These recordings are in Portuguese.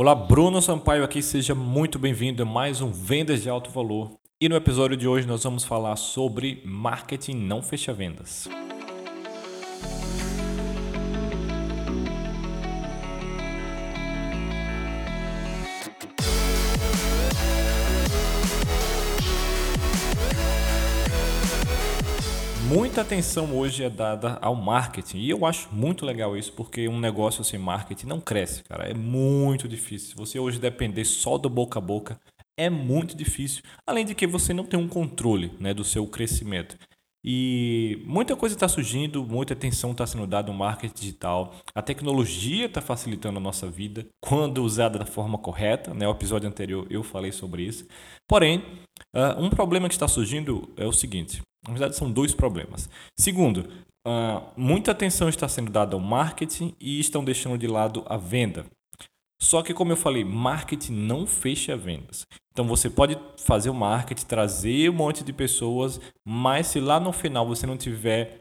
Olá, Bruno Sampaio aqui, seja muito bem-vindo a mais um Vendas de Alto Valor. E no episódio de hoje nós vamos falar sobre marketing não fecha vendas. Muita atenção hoje é dada ao marketing e eu acho muito legal isso porque um negócio sem marketing não cresce, cara. É muito difícil. Se você hoje depender só do boca a boca, é muito difícil. Além de que você não tem um controle né, do seu crescimento. E muita coisa está surgindo, muita atenção está sendo dada no marketing digital. A tecnologia está facilitando a nossa vida quando usada da forma correta. Né? O episódio anterior eu falei sobre isso. Porém, uh, um problema que está surgindo é o seguinte: na verdade, são dois problemas. Segundo, uh, muita atenção está sendo dada ao marketing e estão deixando de lado a venda. Só que, como eu falei, marketing não fecha vendas. Então, você pode fazer o marketing, trazer um monte de pessoas, mas se lá no final você não tiver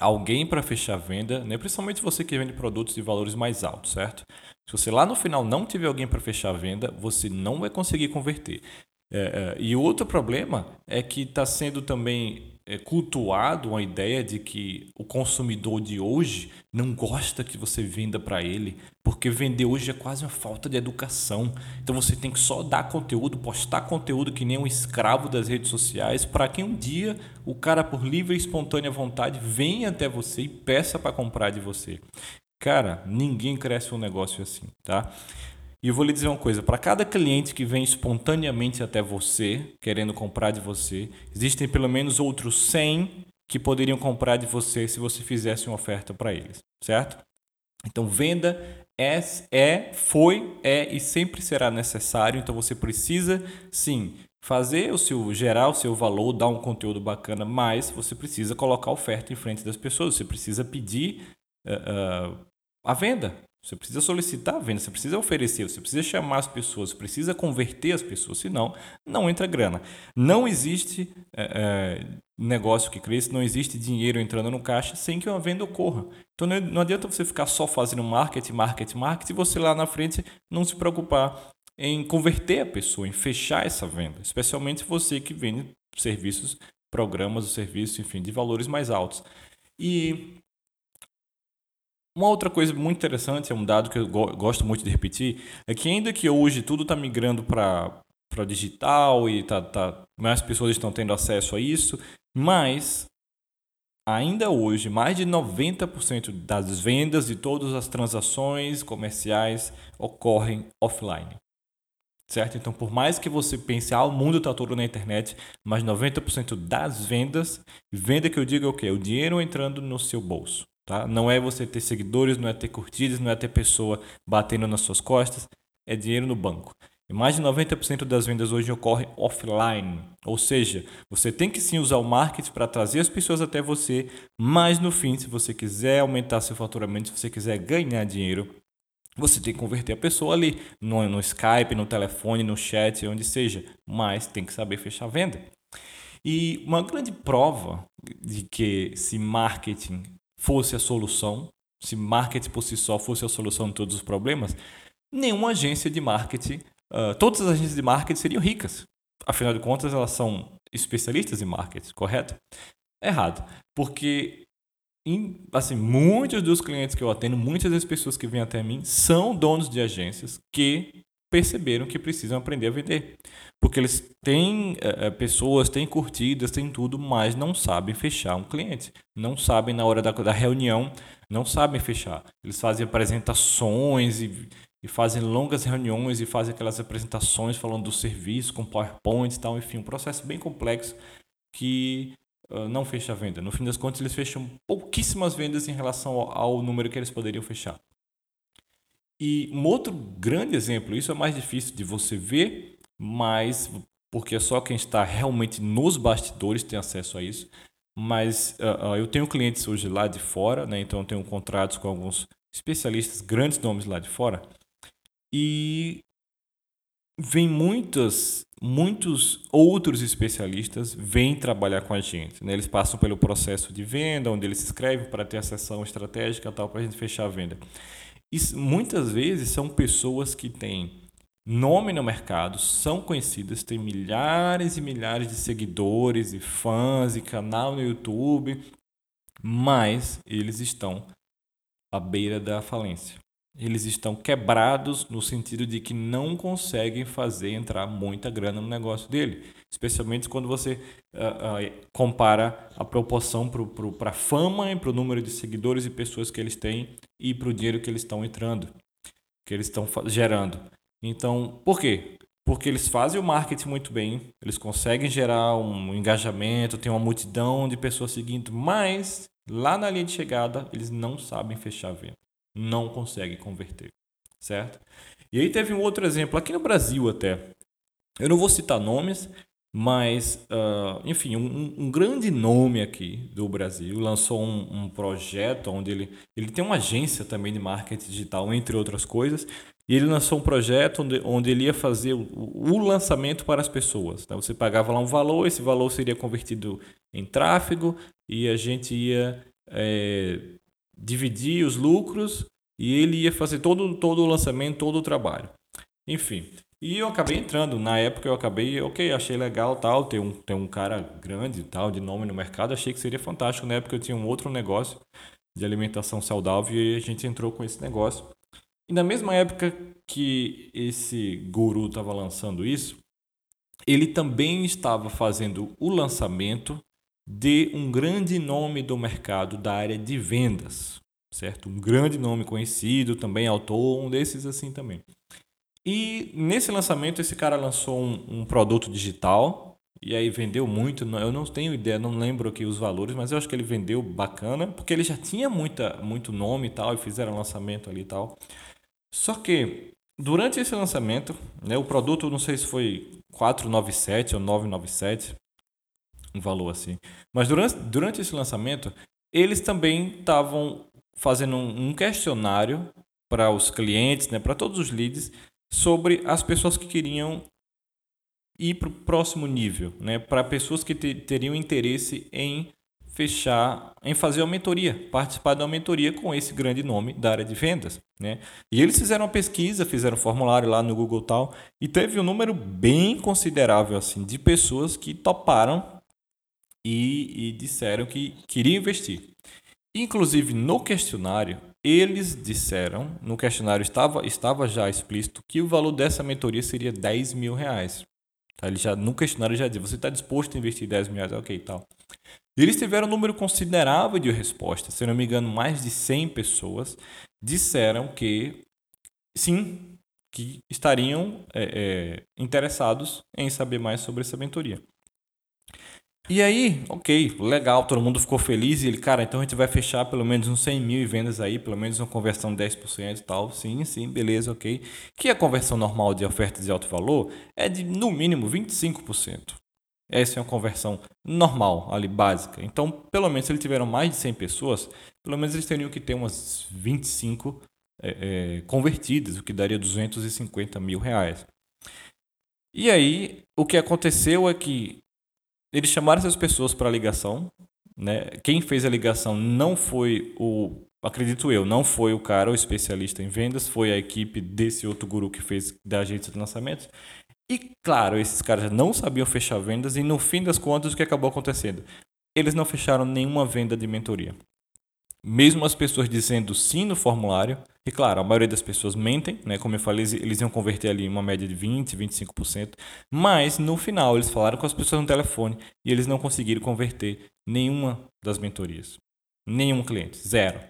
alguém para fechar a venda, né? principalmente você que vende produtos de valores mais altos, certo? Se você lá no final não tiver alguém para fechar a venda, você não vai conseguir converter. É, é, e outro problema é que está sendo também é, cultuado uma ideia de que o consumidor de hoje não gosta que você venda para ele, porque vender hoje é quase uma falta de educação. Então você tem que só dar conteúdo, postar conteúdo que nem um escravo das redes sociais, para que um dia o cara, por livre e espontânea vontade, venha até você e peça para comprar de você. Cara, ninguém cresce um negócio assim, tá? E eu vou lhe dizer uma coisa: para cada cliente que vem espontaneamente até você, querendo comprar de você, existem pelo menos outros 100 que poderiam comprar de você se você fizesse uma oferta para eles, certo? Então, venda é, é, foi, é e sempre será necessário. Então, você precisa, sim, fazer o seu gerar o seu valor, dar um conteúdo bacana, mas você precisa colocar oferta em frente das pessoas. Você precisa pedir uh, uh, a venda, você precisa solicitar a venda, você precisa oferecer, você precisa chamar as pessoas, você precisa converter as pessoas, senão não entra grana. Não existe é, é, negócio que cresce, não existe dinheiro entrando no caixa sem que uma venda ocorra. Então não, adianta você ficar só fazendo marketing, marketing, marketing e você lá na frente não se preocupar em converter a pessoa, em fechar essa venda, especialmente você que vende serviços, programas, serviços, enfim, de valores mais altos. E uma outra coisa muito interessante, é um dado que eu gosto muito de repetir, é que ainda que hoje tudo está migrando para para digital e tá, tá, mais pessoas estão tendo acesso a isso, mas ainda hoje mais de 90% das vendas e todas as transações comerciais ocorrem offline. Certo? Então, por mais que você pense, ah, o mundo está todo na internet, mas 90% das vendas, venda que eu digo é o quê? O dinheiro entrando no seu bolso. Tá? Não é você ter seguidores, não é ter curtidas, não é ter pessoa batendo nas suas costas, é dinheiro no banco. E mais de 90% das vendas hoje ocorrem offline, ou seja, você tem que sim usar o marketing para trazer as pessoas até você, mas no fim, se você quiser aumentar seu faturamento, se você quiser ganhar dinheiro, você tem que converter a pessoa ali no, no Skype, no telefone, no chat, onde seja, mas tem que saber fechar a venda. E uma grande prova de que se marketing fosse a solução, se marketing por si só fosse a solução de todos os problemas, nenhuma agência de marketing, uh, todas as agências de marketing seriam ricas. Afinal de contas, elas são especialistas em marketing, correto? Errado. Porque em, assim, muitos dos clientes que eu atendo, muitas das pessoas que vêm até mim são donos de agências que perceberam que precisam aprender a vender. Porque eles têm é, pessoas, têm curtidas, têm tudo, mas não sabem fechar um cliente. Não sabem na hora da, da reunião, não sabem fechar. Eles fazem apresentações e, e, fazem longas reuniões e fazem aquelas apresentações falando do serviço com PowerPoint e tal. Enfim, um processo bem complexo que uh, não fecha a venda. No fim das contas, eles fecham pouquíssimas vendas em relação ao, ao número que eles poderiam fechar. E um outro grande exemplo, isso é mais difícil de você ver, mas porque só quem está realmente nos bastidores tem acesso a isso. Mas uh, uh, eu tenho clientes hoje lá de fora, né? então eu tenho contratos com alguns especialistas, grandes nomes lá de fora, e vem muitas, muitos outros especialistas vêm trabalhar com a gente. Né? Eles passam pelo processo de venda, onde eles se inscrevem para ter a sessão estratégica tal, para a gente fechar a venda. E muitas vezes são pessoas que têm nome no mercado, são conhecidas, têm milhares e milhares de seguidores e fãs e canal no YouTube, mas eles estão à beira da falência. Eles estão quebrados no sentido de que não conseguem fazer entrar muita grana no negócio dele. Especialmente quando você uh, uh, compara a proporção para a fama e para o número de seguidores e pessoas que eles têm e para o dinheiro que eles estão entrando, que eles estão gerando. Então, por quê? Porque eles fazem o marketing muito bem, eles conseguem gerar um engajamento, tem uma multidão de pessoas seguindo, mas lá na linha de chegada eles não sabem fechar a venda, não conseguem converter, certo? E aí teve um outro exemplo aqui no Brasil até. Eu não vou citar nomes, mas, uh, enfim, um, um, grande nome aqui do Brasil lançou um, um, projeto onde ele, ele tem uma agência também de marketing digital, entre outras coisas, e ele lançou um projeto onde, onde ele ia fazer o, o lançamento para as pessoas. Então, você pagava lá um valor, esse valor seria convertido em tráfego e a gente ia é, dividir os lucros e ele ia fazer todo, todo o lançamento, todo o trabalho. Enfim, e eu acabei entrando. Na época eu acabei, ok, achei legal tal, ter um, ter um cara grande tal, de nome no mercado, achei que seria fantástico. Na época eu tinha um outro negócio de alimentação saudável e a gente entrou com esse negócio. E na mesma época que esse guru estava lançando isso, ele também estava fazendo o lançamento de um grande nome do mercado da área de vendas, certo? Um grande nome conhecido, também autor, um desses assim também. E nesse lançamento, esse cara lançou um, um, produto digital e aí vendeu muito. Eu não tenho ideia, não lembro aqui os valores, mas eu acho que ele vendeu bacana, porque ele já tinha muita, muito nome e tal, e fizeram lançamento ali e tal. Só que durante esse lançamento, né, o produto, não sei se foi 497 ou 997, um valor assim. Mas durante, durante esse lançamento, eles também estavam fazendo um questionário para os clientes, né, para todos os leads, sobre as pessoas que queriam ir para o próximo nível, né? para pessoas que te, teriam interesse em fechar, em fazer uma mentoria, participar de uma mentoria com esse grande nome da área de vendas. Né? E eles fizeram uma pesquisa, fizeram um formulário lá no Google tal, e teve um número bem considerável assim de pessoas que toparam e, e disseram que queriam investir. Inclusive no questionário, eles disseram, no questionário estava, estava já explícito, que o valor dessa mentoria seria 10 mil reais. Tá? Ele já, no questionário já dizia, você está disposto a investir 10 mil reais? Ok, tal. E eles tiveram um número considerável de respostas, se não me engano, mais de 100 pessoas disseram que sim, que estariam é, é, interessados em saber mais sobre essa mentoria. E aí, ok, legal, todo mundo ficou feliz e ele, cara, então a gente vai fechar pelo menos uns 100 mil em vendas aí, pelo menos uma conversão de 10% e tal. Sim, sim, beleza, ok. Que a conversão normal de ofertas de alto valor é de no mínimo 25%. Essa é uma conversão normal, ali básica. Então, pelo menos se eles tiveram mais de 100 pessoas, pelo menos eles teriam que ter umas 25 é, é, convertidas, o que daria 250 mil reais. E aí, o que aconteceu é que eles chamaram essas pessoas para a ligação. Né? Quem fez a ligação não foi o, acredito eu, não foi o cara, o especialista em vendas, foi a equipe desse outro guru que fez da agência de lançamentos. E claro, esses caras não sabiam fechar vendas e no fim das contas o que acabou acontecendo? Eles não fecharam nenhuma venda de mentoria. Mesmo as pessoas dizendo sim no formulário, e claro, a maioria das pessoas mentem, né? Como eu falei, eles iam converter ali uma média de 20, 25%, mas no final eles falaram com as pessoas no telefone e eles não conseguiram converter nenhuma das mentorias. Nenhum cliente, zero.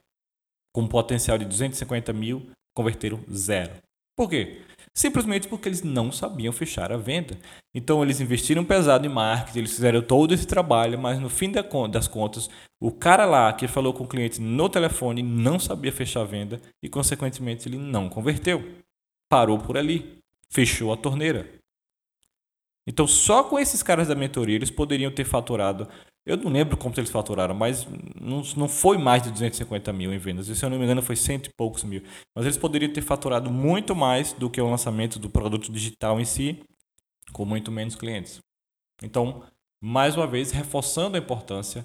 Com um potencial de 250 mil, converteram zero. Por quê? Simplesmente porque eles não sabiam fechar a venda. Então eles investiram pesado em marketing, eles fizeram todo esse trabalho, mas no fim das contas, o cara lá que falou com o cliente no telefone não sabia fechar a venda e, consequentemente, ele não converteu. Parou por ali, fechou a torneira. Então, só com esses caras da mentoria, eles poderiam ter faturado eu não lembro quanto eles faturaram, mas não, não foi mais de 250 mil em vendas. Se eu não me engano, foi cento e poucos mil. Mas eles poderiam ter faturado muito mais do que o lançamento do produto digital em si, com muito menos clientes. Então, mais uma vez, reforçando a importância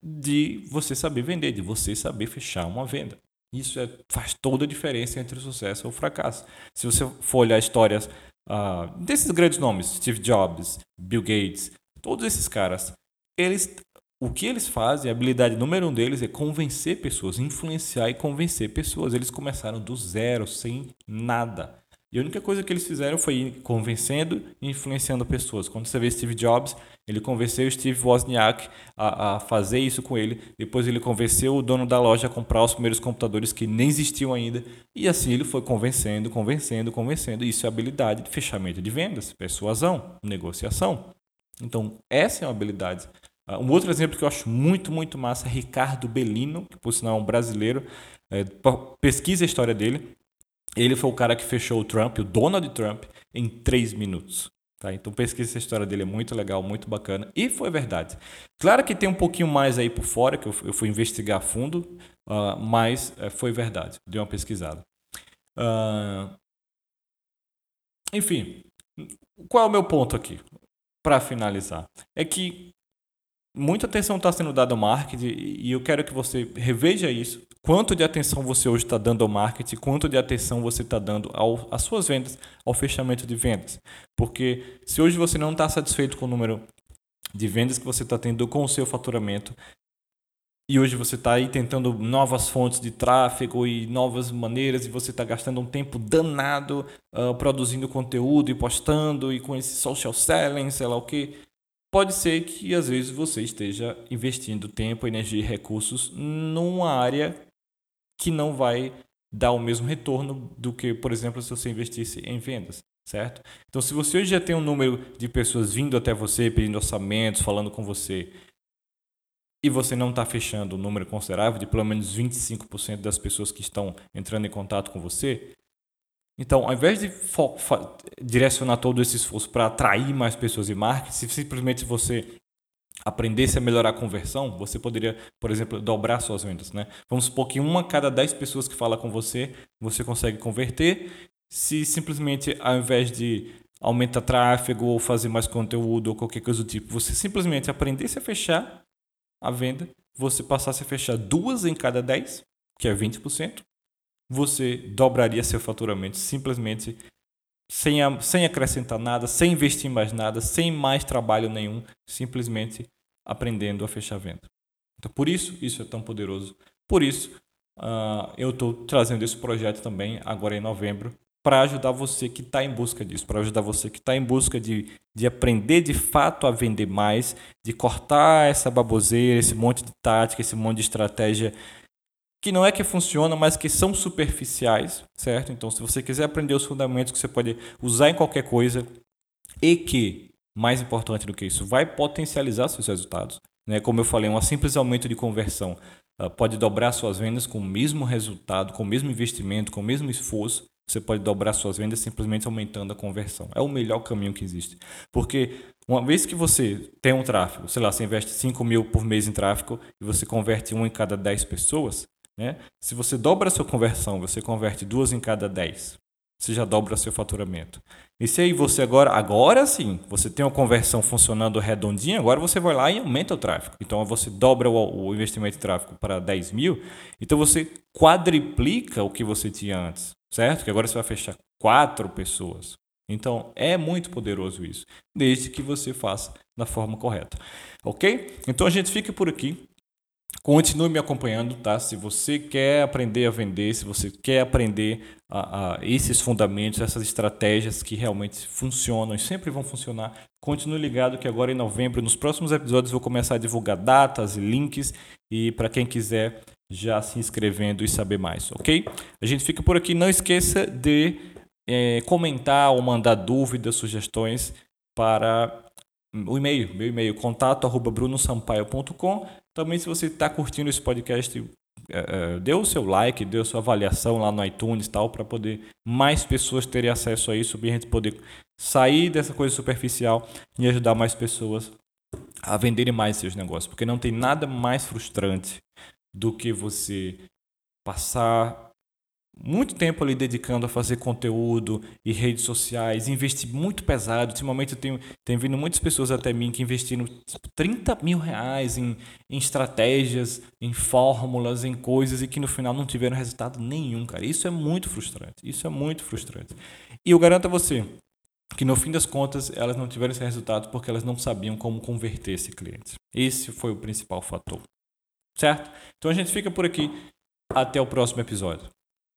de você saber vender, de você saber fechar uma venda. Isso é, faz toda a diferença entre sucesso ou fracasso. Se você for olhar histórias uh, desses grandes nomes, Steve Jobs, Bill Gates, todos esses caras, eles, o que eles fazem, a habilidade número um deles é convencer pessoas, influenciar e convencer pessoas. Eles começaram do zero, sem nada. E a única coisa que eles fizeram foi convencendo e influenciando pessoas. Quando você vê Steve Jobs, ele convenceu Steve Wozniak a, a, fazer isso com ele. Depois ele convenceu o dono da loja a comprar os primeiros computadores que nem existiam ainda. E assim ele foi convencendo, convencendo, convencendo. Isso é habilidade de fechamento de vendas, persuasão, negociação. Então, essa é uma habilidade. Ah, um outro exemplo que eu acho muito, muito massa é Ricardo Bellino, que por sinal é um brasileiro. É, pesquisa a história dele. Ele foi o cara que fechou o Trump, o Donald Trump, em três minutos. Tá? Então pesquisa essa história dele, é muito legal, muito bacana. E foi verdade. Claro que tem um pouquinho mais aí por fora, que eu, fui investigar a fundo, uh, mas uh, foi verdade. Dei uma pesquisada. Uh, enfim, qual é o meu ponto aqui? Para finalizar, é que muita atenção está sendo dada ao marketing e eu quero que você reveja isso quanto de atenção você hoje está dando ao marketing, quanto de atenção você está dando ao, às suas vendas, ao fechamento de vendas. Porque se hoje você não está satisfeito com o número de vendas que você está tendo com o seu faturamento, e hoje você está aí tentando novas fontes de tráfego e novas maneiras, e você está gastando um tempo danado uh, produzindo conteúdo e postando, e com esse social selling, sei lá o que, pode ser que às vezes você esteja investindo tempo, energia e recursos numa área que não vai dar o mesmo retorno do que, por exemplo, se você investisse em vendas, certo? Então, se você hoje já tem um número de pessoas vindo até você, pedindo orçamentos, falando com você, e você não está fechando um número considerável de pelo menos 25% das pessoas que estão entrando em contato com você, então, ao invés de direcionar todo esse esforço para atrair mais pessoas e marketing, se simplesmente você aprendesse a melhorar a conversão, você poderia, por exemplo, dobrar suas vendas. Né? Vamos supor que uma cada 10 pessoas que fala com você, você consegue converter. Se simplesmente, ao invés de aumentar tráfego ou fazer mais conteúdo ou qualquer coisa do tipo, você simplesmente aprendesse a fechar a venda, você passasse a fechar duas em cada 10, que é 20%, você dobraria seu faturamento simplesmente sem, sem acrescentar nada, sem investir mais nada, sem mais trabalho nenhum, simplesmente aprendendo a fechar venda. Então, por isso, isso é tão poderoso. Por isso, uh, eu estou trazendo esse projeto também, agora em novembro, para ajudar você que está em busca disso, para ajudar você que está em busca de, de aprender de fato a vender mais, de cortar essa baboseira, esse monte de tática, esse monte de estratégia que não é que funcionam, mas que são superficiais, certo? Então, se você quiser aprender os fundamentos que você pode usar em qualquer coisa e que, mais importante do que isso, vai potencializar seus resultados, né? Como eu falei, um simples aumento de conversão uh, pode dobrar suas vendas com o mesmo resultado, com o mesmo investimento, com o mesmo esforço. Você pode dobrar suas vendas simplesmente aumentando a conversão. É o melhor caminho que existe. Porque uma vez que você tem um tráfego, sei lá, você investe 5 mil por mês em tráfego e você converte um em cada 10 pessoas, né? Se você dobra a sua conversão, você converte duas em cada dez, você já dobra seu faturamento. E se aí você agora, agora sim, você tem uma conversão funcionando redondinha, agora você vai lá e aumenta o tráfego. Então você dobra o, o investimento em tráfego para 10 mil, então você quadriplica o que você tinha antes, certo? Que agora você vai fechar quatro pessoas. Então é muito poderoso isso, desde que você faça da forma correta. Ok? Então a gente fica por aqui. Continue me acompanhando, tá? Se você quer aprender a vender, se você quer aprender a, a esses fundamentos, essas estratégias que realmente funcionam e sempre vão funcionar, continue ligado que agora em novembro, nos próximos episódios, vou começar a divulgar datas e links e para quem quiser já se inscrevendo e saber mais, ok? A gente fica por aqui. Não esqueça de é, comentar ou mandar dúvidas, sugestões para o e-mail, meu e-mail, contato arroba brunosampaio.com. Também se você está curtindo esse podcast, é, é, dê o seu like, dê a sua avaliação lá no iTunes tal, para poder mais pessoas terem acesso a isso, para a gente poder sair dessa coisa superficial e ajudar mais pessoas a venderem mais seus negócios. Porque não tem nada mais frustrante do que você passar muito tempo ali dedicando a fazer conteúdo e redes sociais, investi muito pesado. Ultimamente eu tenho, tenho vindo muitas pessoas até mim que investiram 30 mil reais em, em estratégias, em fórmulas, em coisas e que no final não tiveram resultado nenhum, cara. Isso é muito frustrante. Isso é muito frustrante. E eu garanto a você que no fim das contas elas não tiveram esse resultado porque elas não sabiam como converter esse cliente. Esse foi o principal fator. Certo? Então a gente fica por aqui. Até o próximo episódio.